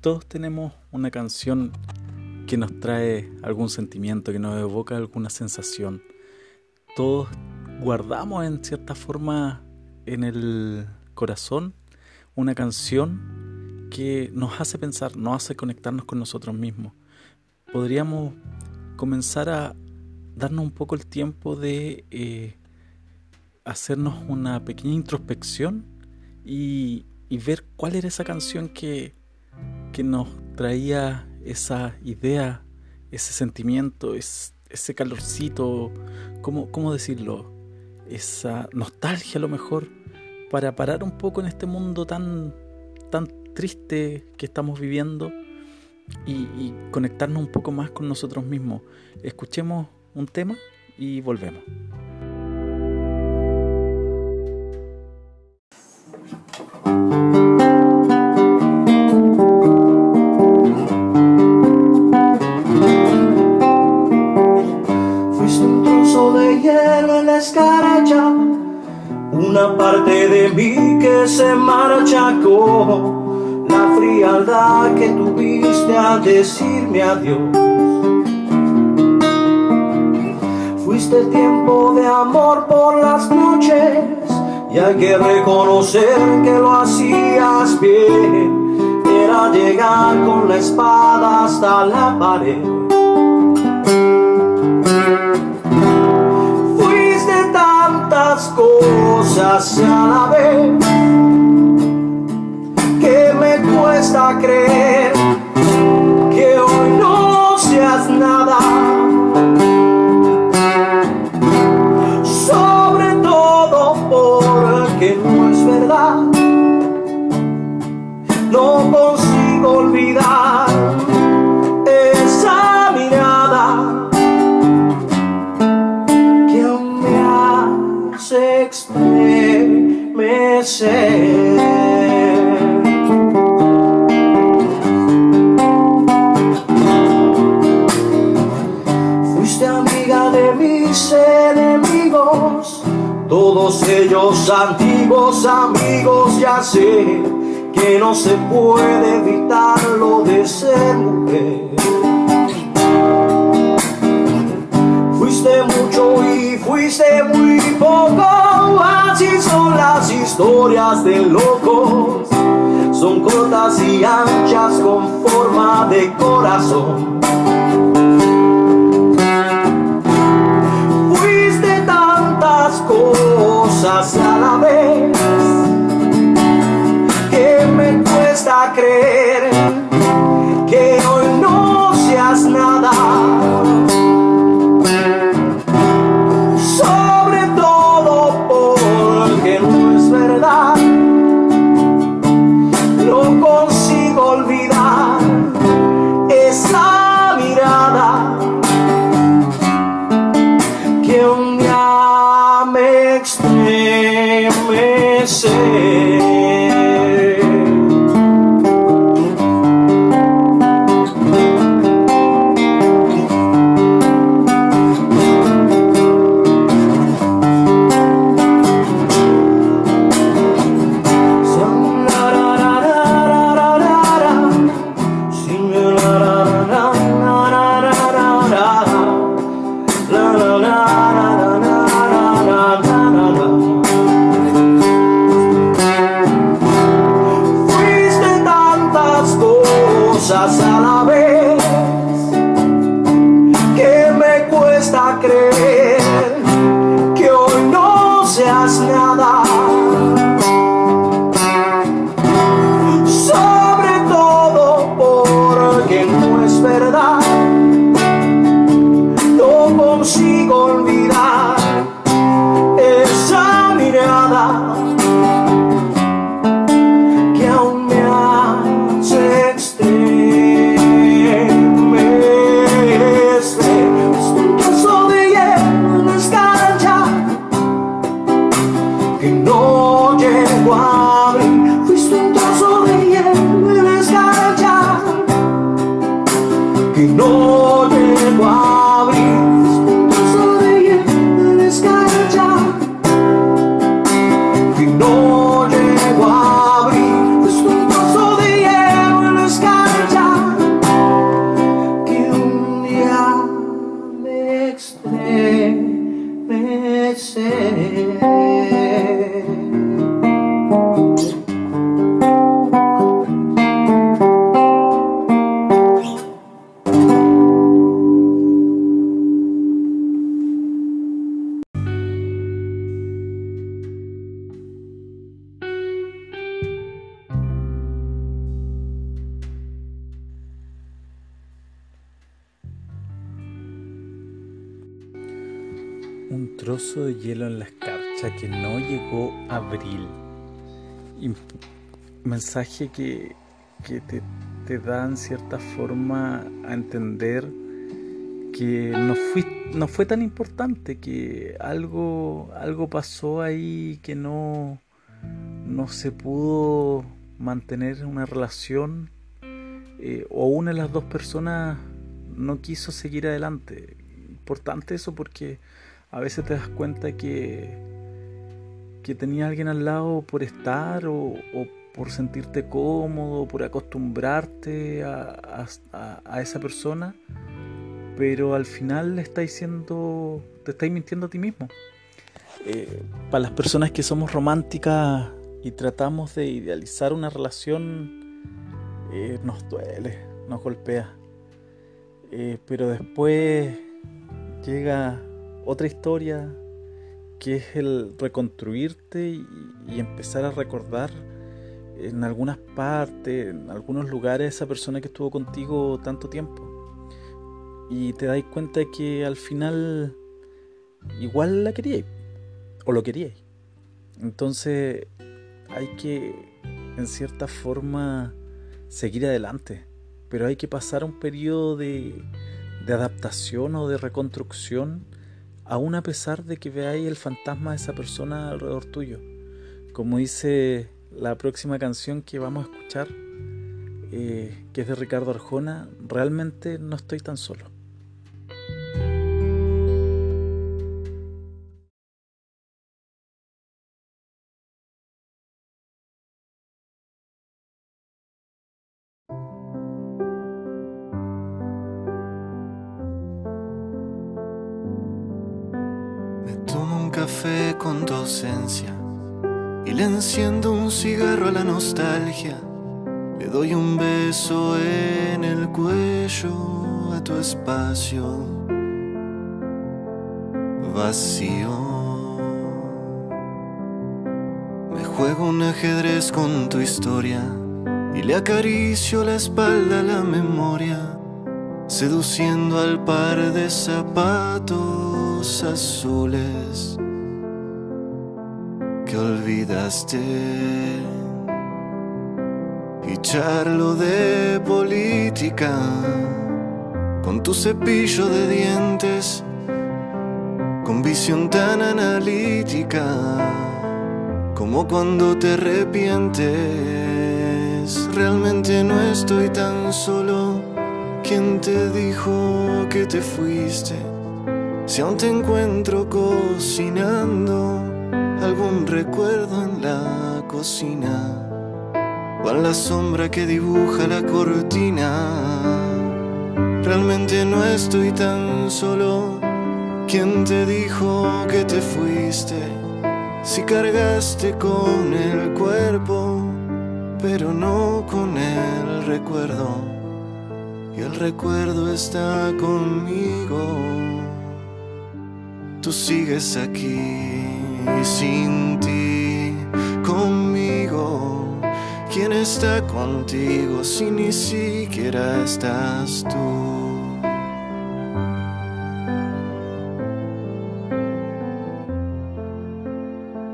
Todos tenemos una canción que nos trae algún sentimiento, que nos evoca alguna sensación. Todos guardamos en cierta forma en el corazón una canción que nos hace pensar, nos hace conectarnos con nosotros mismos. Podríamos comenzar a darnos un poco el tiempo de eh, hacernos una pequeña introspección y, y ver cuál era esa canción que que nos traía esa idea, ese sentimiento, ese calorcito, ¿cómo, ¿cómo decirlo? Esa nostalgia a lo mejor, para parar un poco en este mundo tan, tan triste que estamos viviendo y, y conectarnos un poco más con nosotros mismos. Escuchemos un tema y volvemos. De mí que se marcha con la frialdad que tuviste al decirme adiós. Fuiste tiempo de amor por las noches y hay que reconocer que lo hacías bien. Era llegar con la espada hasta la pared cosas a la creer que hoy no seas nada. Sobre todo porque no es verdad, no ya sé que no se puede evitar lo de ser mujer. Fuiste mucho y fuiste muy poco, así son las historias de locos. Son cortas y anchas con forma de corazón. Fuiste tantas cosas a la vez creer mensaje que, te, te, da en cierta forma a entender que no, no fue tan importante, que algo, algo pasó ahí que no, no se pudo mantener una relación eh, o una de las dos personas no quiso seguir adelante. Importante eso porque a veces te das cuenta que, que tenía alguien al lado por estar o, por sentirte cómodo, por acostumbrarte a, esa persona, pero al final le estáis siendo, te estáis mintiendo a ti mismo. Eh, para las personas que somos románticas y tratamos de idealizar una relación, eh, nos duele, nos golpea. Eh, pero después llega otra historia que es el reconstruirte y, empezar a recordar en algunas partes, en algunos lugares, esa persona que estuvo contigo tanto tiempo. Y te dais cuenta de que al final igual la queríais o lo queríais. Entonces hay que, en cierta forma, seguir adelante. Pero hay que pasar un periodo de, de adaptación o de reconstrucción aún a pesar de que veáis el fantasma de esa persona alrededor tuyo. Como dice la próxima canción que vamos a escuchar, eh, que es de Ricardo Arjona, realmente no estoy tan solo. Cigarro a la nostalgia. Le doy un beso en el cuello a tu espacio vacío. Me juego un ajedrez con tu historia y le acaricio la espalda a la memoria, seduciendo al par de zapatos azules que olvidaste y charlo de política con tu cepillo de dientes, con visión tan analítica como cuando te arrepientes. Realmente no estoy tan solo. ¿Quién te dijo que te fuiste? Si aún te encuentro cocinando algún recuerdo en la cocina en la sombra que dibuja la cortina. Realmente no estoy tan solo. ¿Quién te dijo que te fuiste? Si cargaste con el cuerpo, pero no con el recuerdo. Y el recuerdo está conmigo. Tú sigues aquí sin ti conmigo. ¿Quién está contigo si ni siquiera estás tú?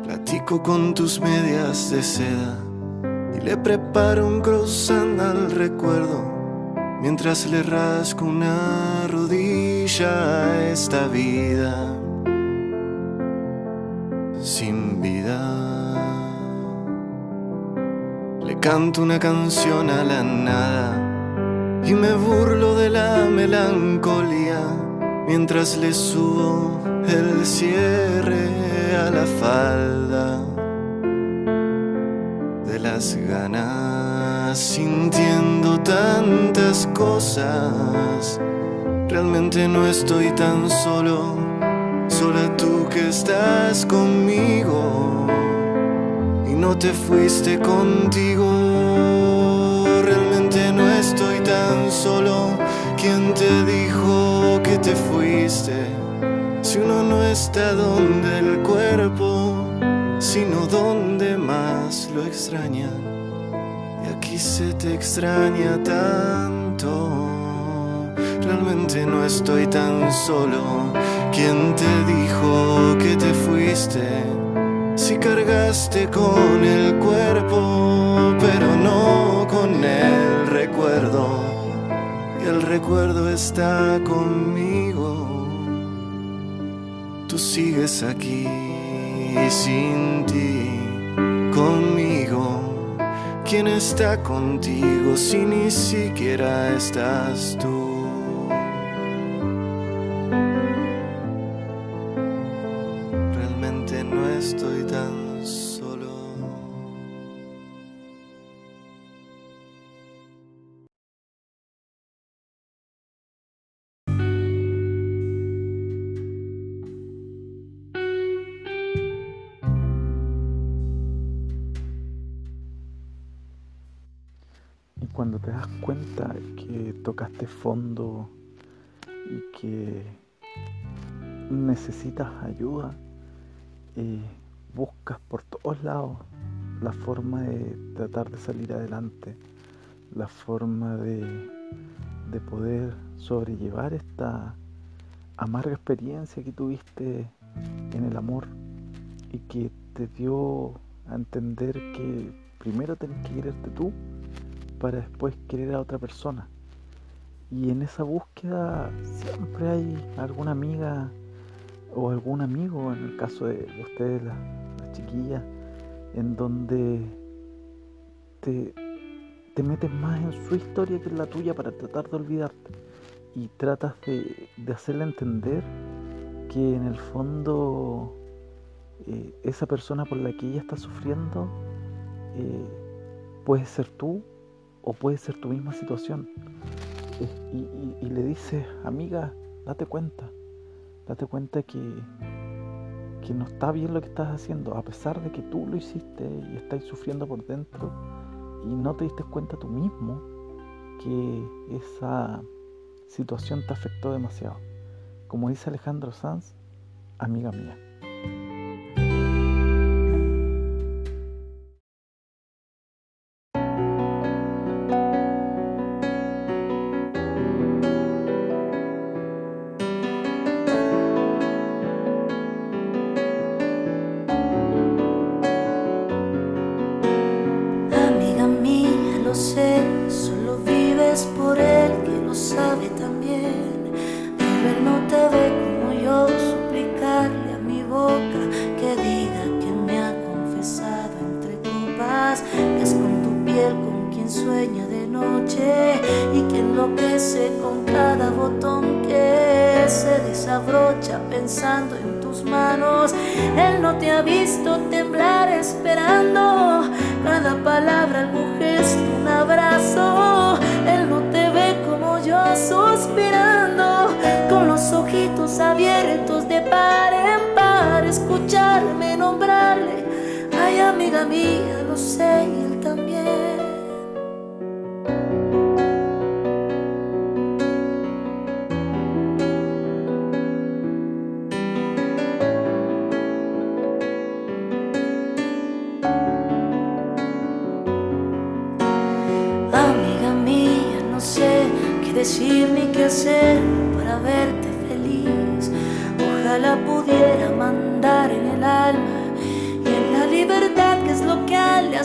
Platico con tus medias de seda y le preparo un croissant al recuerdo mientras le rasco una rodilla a esta vida sin vida. Canto una canción a la nada y me burlo de la melancolía mientras le subo el cierre a la falda de las ganas, sintiendo tantas cosas. Realmente no estoy tan solo, sola tú que estás conmigo no te fuiste contigo. Realmente no estoy tan solo, ¿quién te dijo que te fuiste? Si uno no está donde el cuerpo, sino donde más lo extraña. Y aquí se te extraña tanto. Realmente no estoy tan solo. ¿Quién te dijo que te fuiste? Si cargaste con el cuerpo, pero no con el recuerdo. Y el recuerdo está conmigo tú sigues aquí sin ti, conmigo. ¿Quién está contigo si ni siquiera estás tú? Tocaste fondo y que necesitas ayuda, eh, buscas por todos lados la forma de tratar de salir adelante, la forma de, de poder sobrellevar esta amarga experiencia que tuviste en el amor y que te dio a entender que primero tenés que quererte tú para después querer a otra persona. Y en esa búsqueda siempre hay alguna amiga o algún amigo, en el caso de, de ustedes, las, las chiquillas, en donde te, te metes más en su historia que en la tuya para tratar de olvidarte. Y tratas de, de hacerle entender que en el fondo eh, esa persona por la que ella está sufriendo eh, puede ser tú o puede ser tu misma situación. Y, le dices, amiga, date cuenta, date cuenta que, que no está bien lo que estás haciendo, a pesar de que tú lo hiciste y estás sufriendo por dentro y no te diste cuenta tú mismo que esa situación te afectó demasiado. Como dice Alejandro Sanz, amiga mía.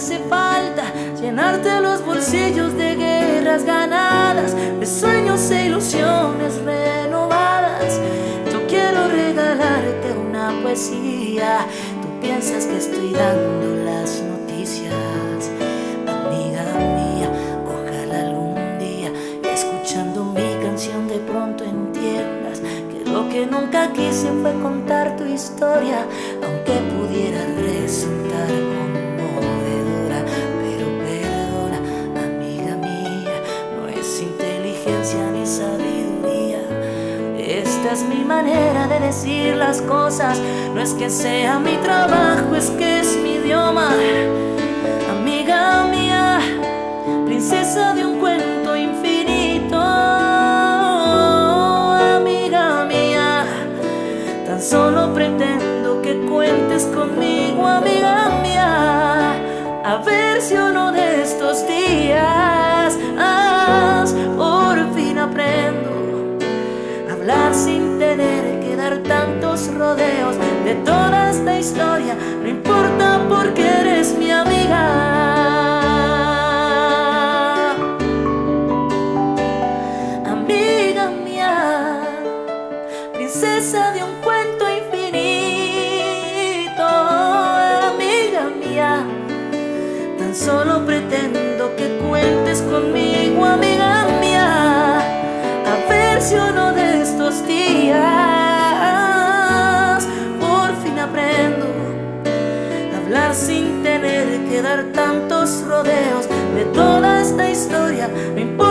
Hace falta. Llenarte los bolsillos de guerras ganadas, de sueños e ilusiones renovadas. Yo quiero regalarte una poesía. Tú piensas que estoy dando las noticias amiga mía. Ojalá algún día, escuchando mi canción, de pronto entiendas que lo que nunca quise fue contar tu historia, manera de decir las cosas. No es que sea mi trabajo, es que es mi idioma. Amiga mía, princesa de un cuento infinito. Amiga mía, tan solo pretendo que cuentes conmigo, amiga mía. A ver si uno de estos días tantos rodeos de toda esta historia. No importa porque eres mi amiga. Amiga mía, princesa de un cuento infinito. Amiga mía, tan solo pretendo que cuentes conmigo, amiga mía. A ver si uno de tantos rodeos de toda esta historia. No importa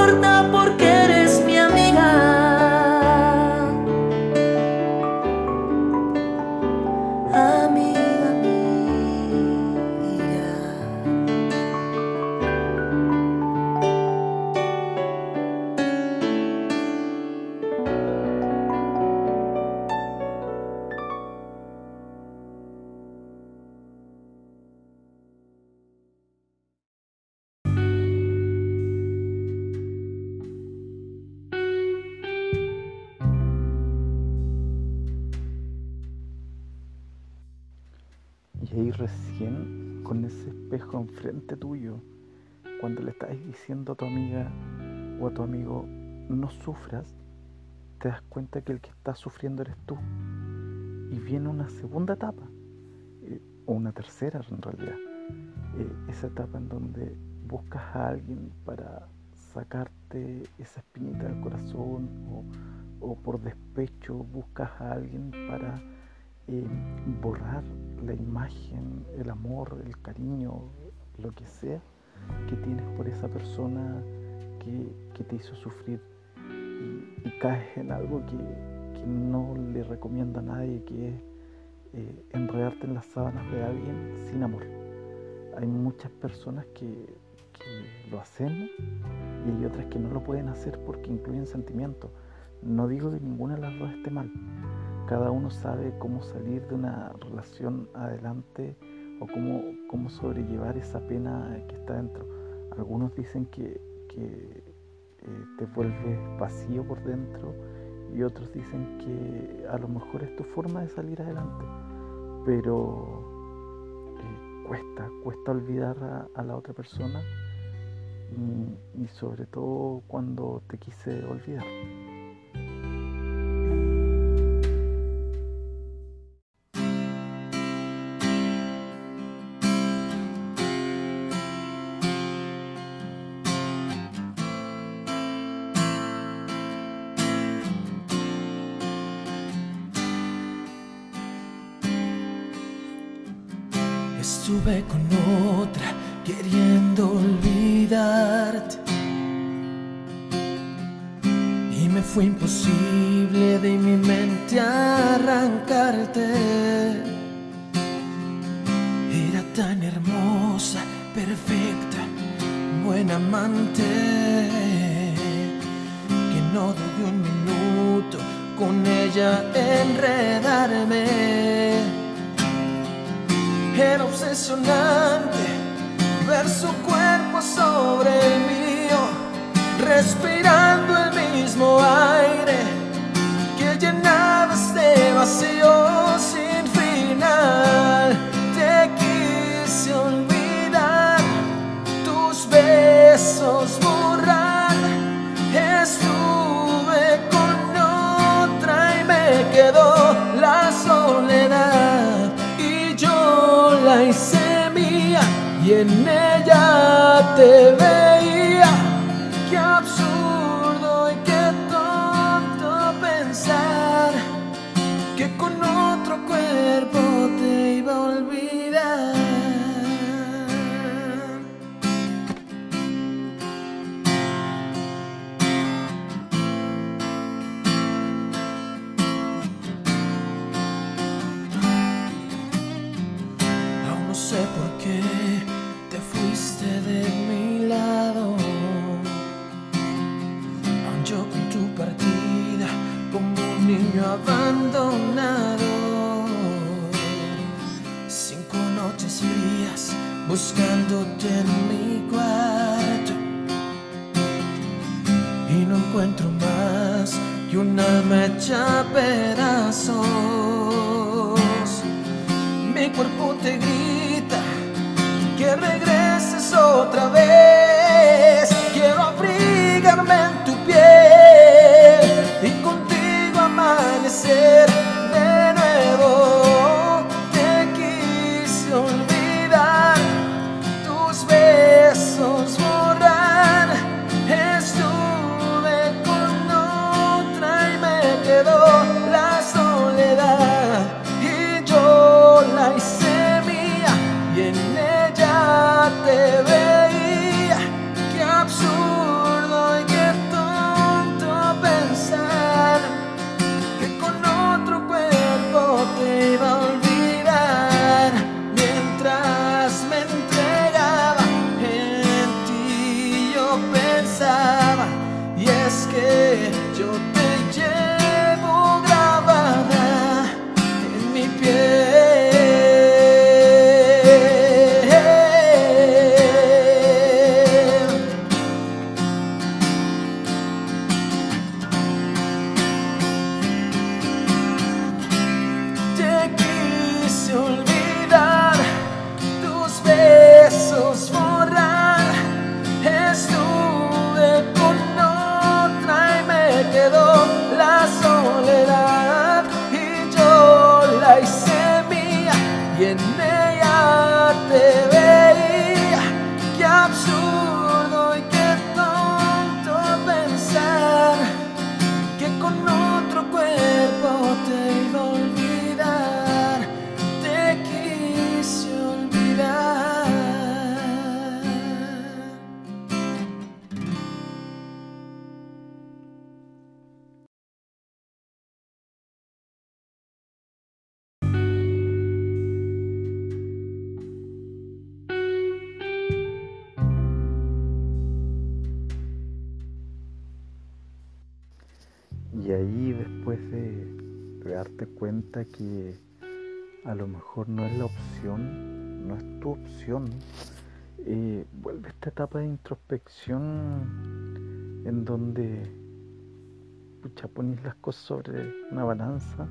enfrente tuyo, cuando le estás diciendo a tu amiga o a tu amigo, no sufras, te das cuenta que el que está sufriendo eres tú. Y viene una segunda etapa, eh, o una tercera en realidad. Eh, esa etapa en donde buscas a alguien para sacarte esa espinita del corazón o, por despecho buscas a alguien para eh, borrar la imagen, el amor, el cariño, lo que sea que tienes por esa persona que, que te hizo sufrir y, caes en algo que, que no le recomiendo a nadie, que es eh, enredarte en las sábanas de alguien sin amor. Hay muchas personas que, que lo hacemos y hay otras que no lo pueden hacer porque incluyen sentimientos. No digo que ninguna de las dos esté mal. Cada uno sabe cómo salir de una relación adelante o cómo, cómo sobrellevar esa pena que está dentro. Algunos dicen que, que eh, te vuelves vacío por dentro y otros dicen que a lo mejor es tu forma de salir adelante. Pero eh, cuesta, cuesta olvidar a, la otra persona y, y sobre todo cuando te quise olvidar. Era obsesionante ver su cuerpo sobre el mío, respirando el mismo aire en ella te veía. Qué absurdo y qué tonto pensar que con otro cuerpo te iba a olvidar. Aún no sé por qué fuiste de mi lado. Aun yo con tu partida como un niño abandonado. Cinco noches frías buscándote en mi cuarto. Y no encuentro más que una mecha pedazos. Mi cuerpo te grita que regreses otra vez. Quiero abrigarme en tu piel y contigo amanecer que a lo mejor no es la opción, no es tu opción, eh, vuelve esta etapa de introspección en donde pucha, pones las cosas sobre una balanza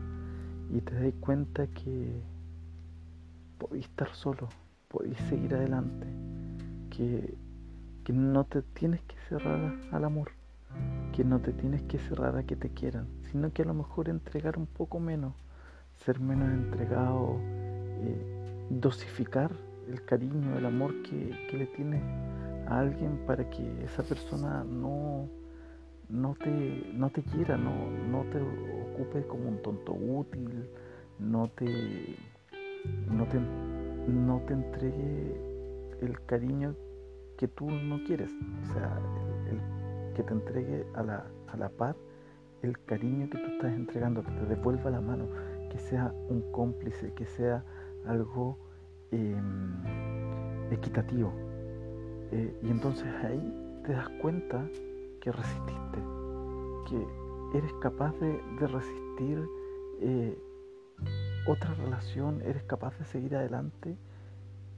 y te das cuenta que podéis estar solo, podéis seguir adelante, que, que no te tienes que cerrar al amor que no te tienes que cerrar a que te quieran, sino que a lo mejor entregar un poco menos, ser menos entregado, eh, dosificar el cariño, el amor que, que le tienes a alguien para que esa persona no, no, te, no te quiera, no, no te ocupe como un tonto útil, no te, no te, no te entregue el cariño que tú no quieres. O sea, que te entregue a la, a la par el cariño que tú estás entregando, que te devuelva la mano, que sea un cómplice, que sea algo eh, equitativo. Eh, y entonces ahí te das cuenta que resististe, que eres capaz de, de resistir eh, otra relación, eres capaz de seguir adelante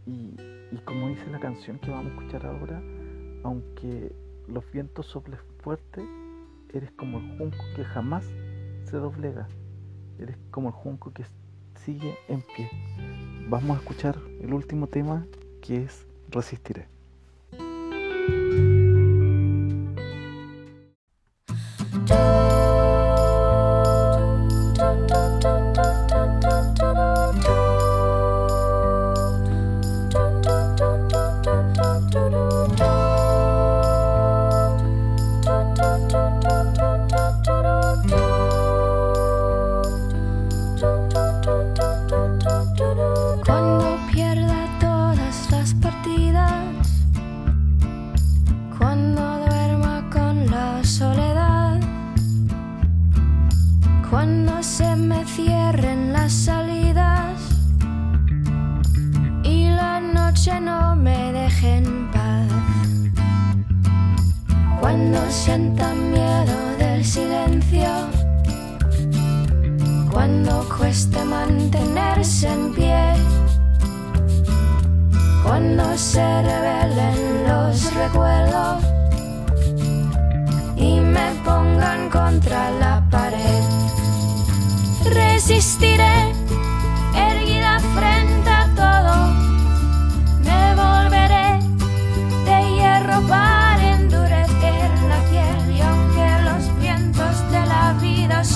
y, y como dice la canción que vamos a escuchar ahora, aunque los vientos soplen fuerte, eres como el junco que jamás se doblega. Eres como el junco que sigue en pie. Vamos a escuchar el último tema que es Resistiré. Cuando sienta miedo del silencio, cuando cueste mantenerse en pie, cuando se revelen los recuerdos y me pongan contra la pared, resistiré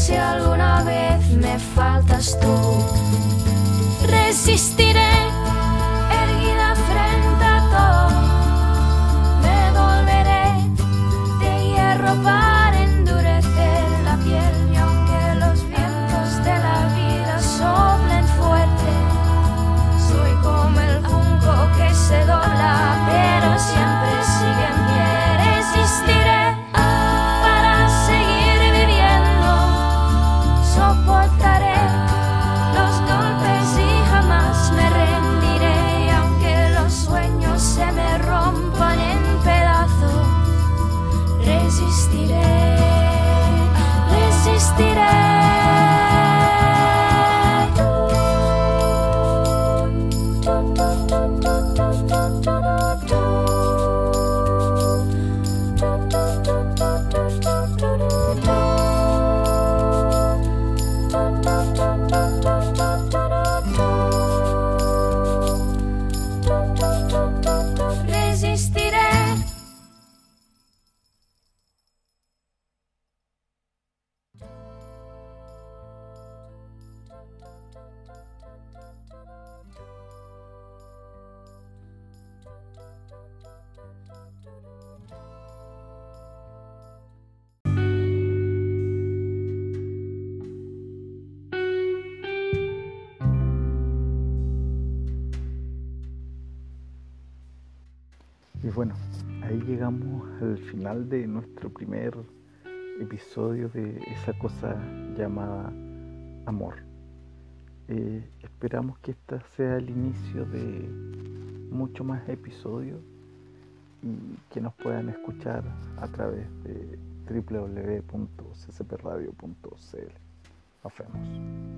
Si alguna vez me faltas tú, resistiré llegamos al final de nuestro primer episodio de esa cosa llamada amor. Eh, esperamos que este sea el inicio de muchos más episodios y que nos puedan escuchar a través de www.ccpradio.cl. Nos vemos.